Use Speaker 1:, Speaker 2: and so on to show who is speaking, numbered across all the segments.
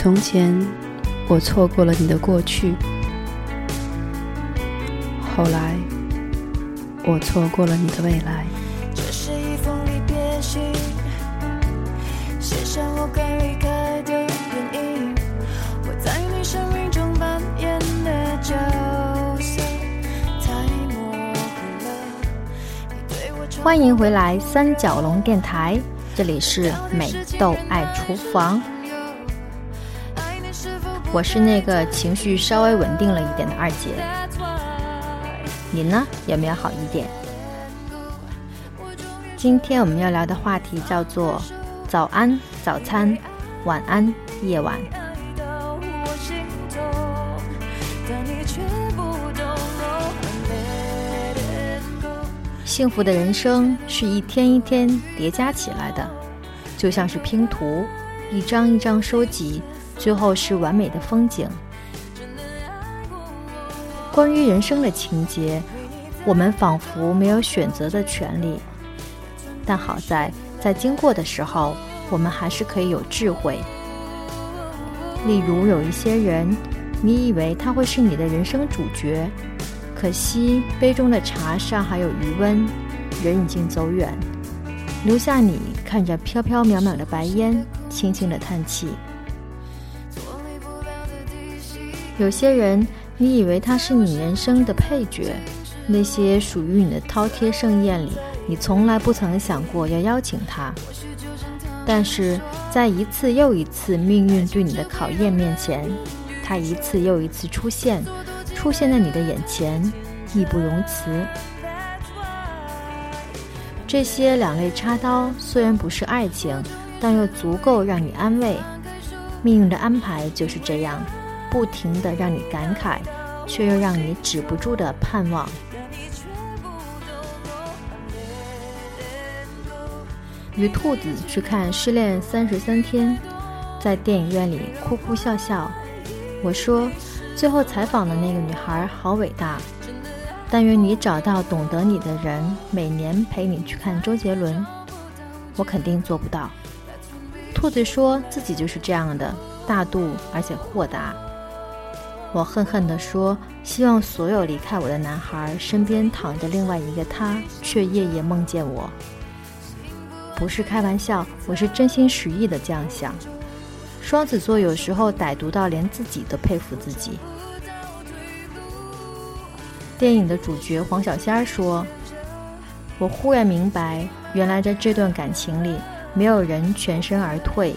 Speaker 1: 从前，我错过了你的过去；后来，我错过了你的未来。
Speaker 2: 这是一封离别信，写下我该离开的原因。我在你生命中扮演的角色太模糊了。
Speaker 3: 欢迎回来三角龙电台，这里是美豆爱厨房，我是那个情绪稍微稳定了一点的二姐，你呢有没有好一点？今天我们要聊的话题叫做早安、早餐、晚安、夜晚。幸福的人生是一天一天叠加起来的，就像是拼图，一张一张收集，最后是完美的风景。关于人生的情节，我们仿佛没有选择的权利，但好在在经过的时候，我们还是可以有智慧。例如，有一些人，你以为他会是你的人生主角，可惜杯中的茶尚还有余温，人已经走远，留下你看着飘飘渺渺的白烟，轻轻的叹气。有些人，你以为他是你人生的配角，那些属于你的饕餮盛宴里，你从来不曾想过要邀请他。但是在一次又一次命运对你的考验面前，他一次又一次出现，出现在你的眼前，义不容辞。这些两肋插刀虽然不是爱情，但又足够让你安慰。命运的安排就是这样，不停的让你感慨，却又让你止不住的盼望。与兔子去看《失恋三十三天》，在电影院里哭哭笑笑。我说，最后采访的那个女孩好伟大。但愿你找到懂得你的人，每年陪你去看周杰伦。我肯定做不到。兔子说自己就是这样的，大度而且豁达。我恨恨地说，希望所有离开我的男孩身边躺着另外一个他，却夜夜梦见我。不是开玩笑，我是真心实意的这样想。双子座有时候歹毒到连自己都佩服自己。电影的主角黄小仙说：“我忽然明白，原来在这段感情里，没有人全身而退。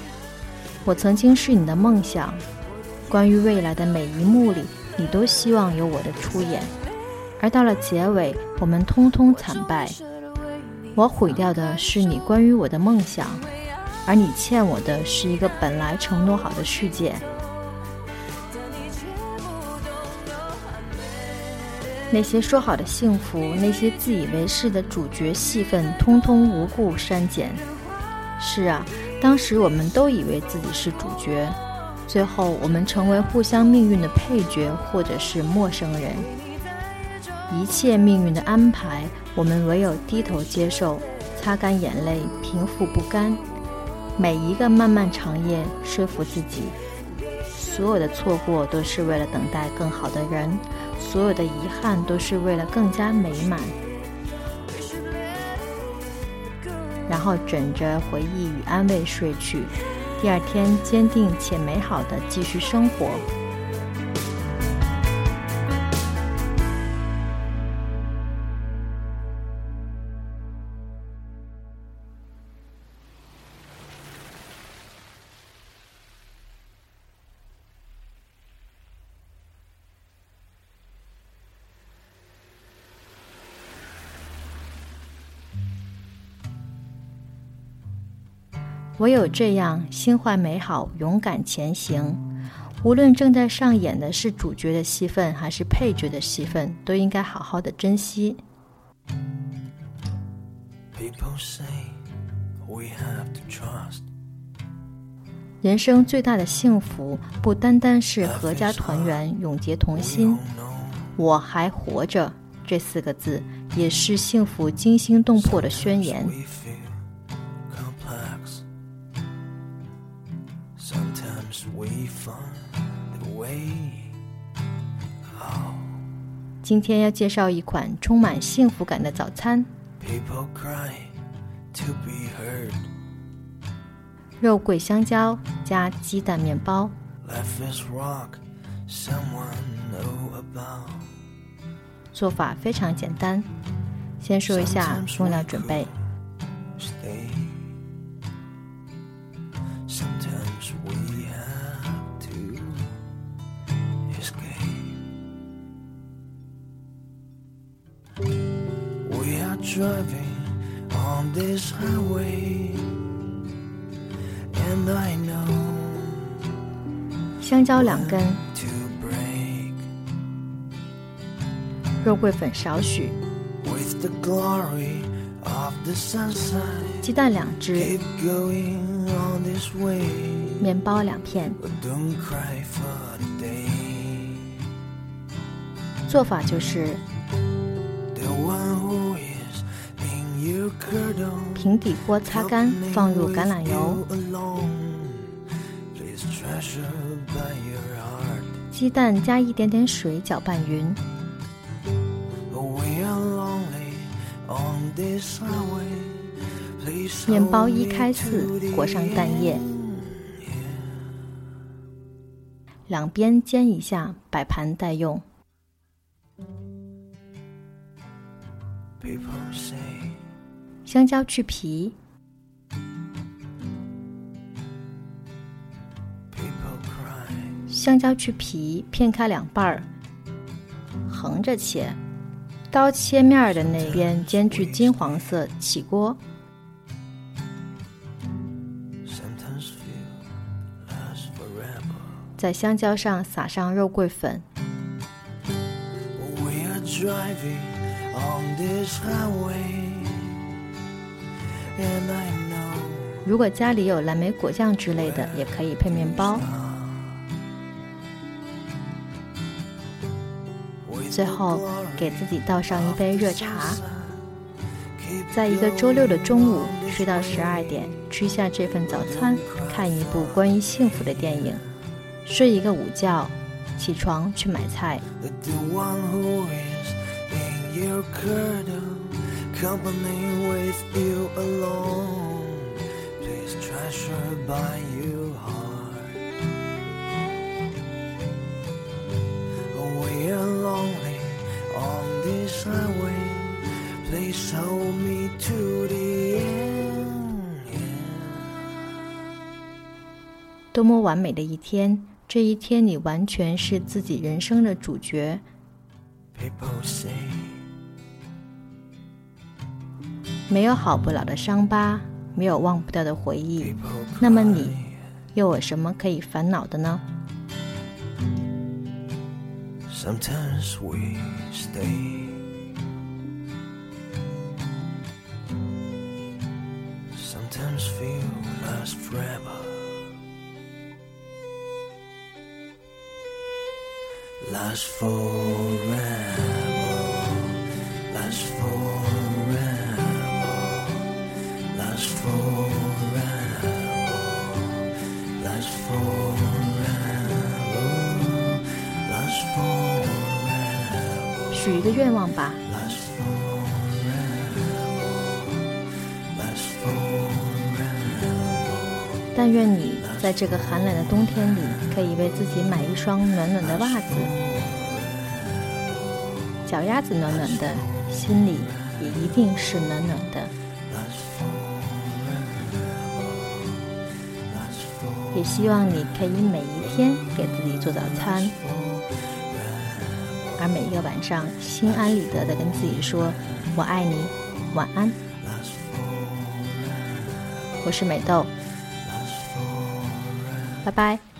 Speaker 3: 我曾经是你的梦想，关于未来的每一幕里，你都希望有我的出演。而到了结尾，我们通通惨败。我毁掉的是你关于我的梦想，而你欠我的是一个本来承诺好的世界。”那些说好的幸福，那些自以为是的主角戏份，通通无故删减。是啊，当时我们都以为自己是主角，最后我们成为互相命运的配角，或者是陌生人。一切命运的安排，我们唯有低头接受，擦干眼泪，平复不甘。每一个漫漫长夜，说服自己，所有的错过都是为了等待更好的人。所有的遗憾都是为了更加美满，然后枕着回忆与安慰睡去，第二天坚定且美好的继续生活。唯有这样，心怀美好，勇敢前行。无论正在上演的是主角的戏份，还是配角的戏份，都应该好好的珍惜。人生最大的幸福，不单单是阖家团圆、永结同心。我还活着这四个字，也是幸福惊心动魄的宣言。今天要介绍一款充满幸福感的早餐肉桂香蕉加鸡蛋面包。做法非常简单，先说一下用料准备。香蕉两根，肉桂粉少许，鸡蛋两只，面包两片。做法就是：平底锅擦干，放入橄榄油，鸡蛋加一点点水搅拌匀。面包一开四，裹上蛋液，两边煎一下，摆盘待用。香蕉去皮，香蕉去皮，片开两半儿，横着切，刀切面儿的那边煎至金黄色，起锅。在香蕉上撒上肉桂粉
Speaker 4: ，We are driving on this highway, and I know
Speaker 3: 如果家里有蓝莓果酱之类的，也可以配面包。最后给自己倒上一杯热茶，在一个周六的中午睡到十二点，吃下这份早餐，看一部关于幸福的电影，睡一个午觉，起床去买菜。
Speaker 4: On this highway. Please hold me to the end.
Speaker 3: 多么完美的一天！这一天，你完全是自己人生的主角。
Speaker 4: People say
Speaker 3: 没有好不了的伤疤，没有忘不掉的回忆
Speaker 4: ，people
Speaker 3: 那么你又有什么可以烦恼的呢？
Speaker 4: Sometimes we stay. Sometimes feel last forever. Last forever. Last forever. Last forever. Last forever.
Speaker 3: 许一个愿望吧，但愿你在这个寒冷的冬天里，可以为自己买一双暖暖的袜子，脚丫子暖暖的，心里也一定是暖暖的。也希望你可以每一天给自己做早餐，而每一个晚上心安理得的跟自己说“我爱你，晚安”。我是美豆，拜拜。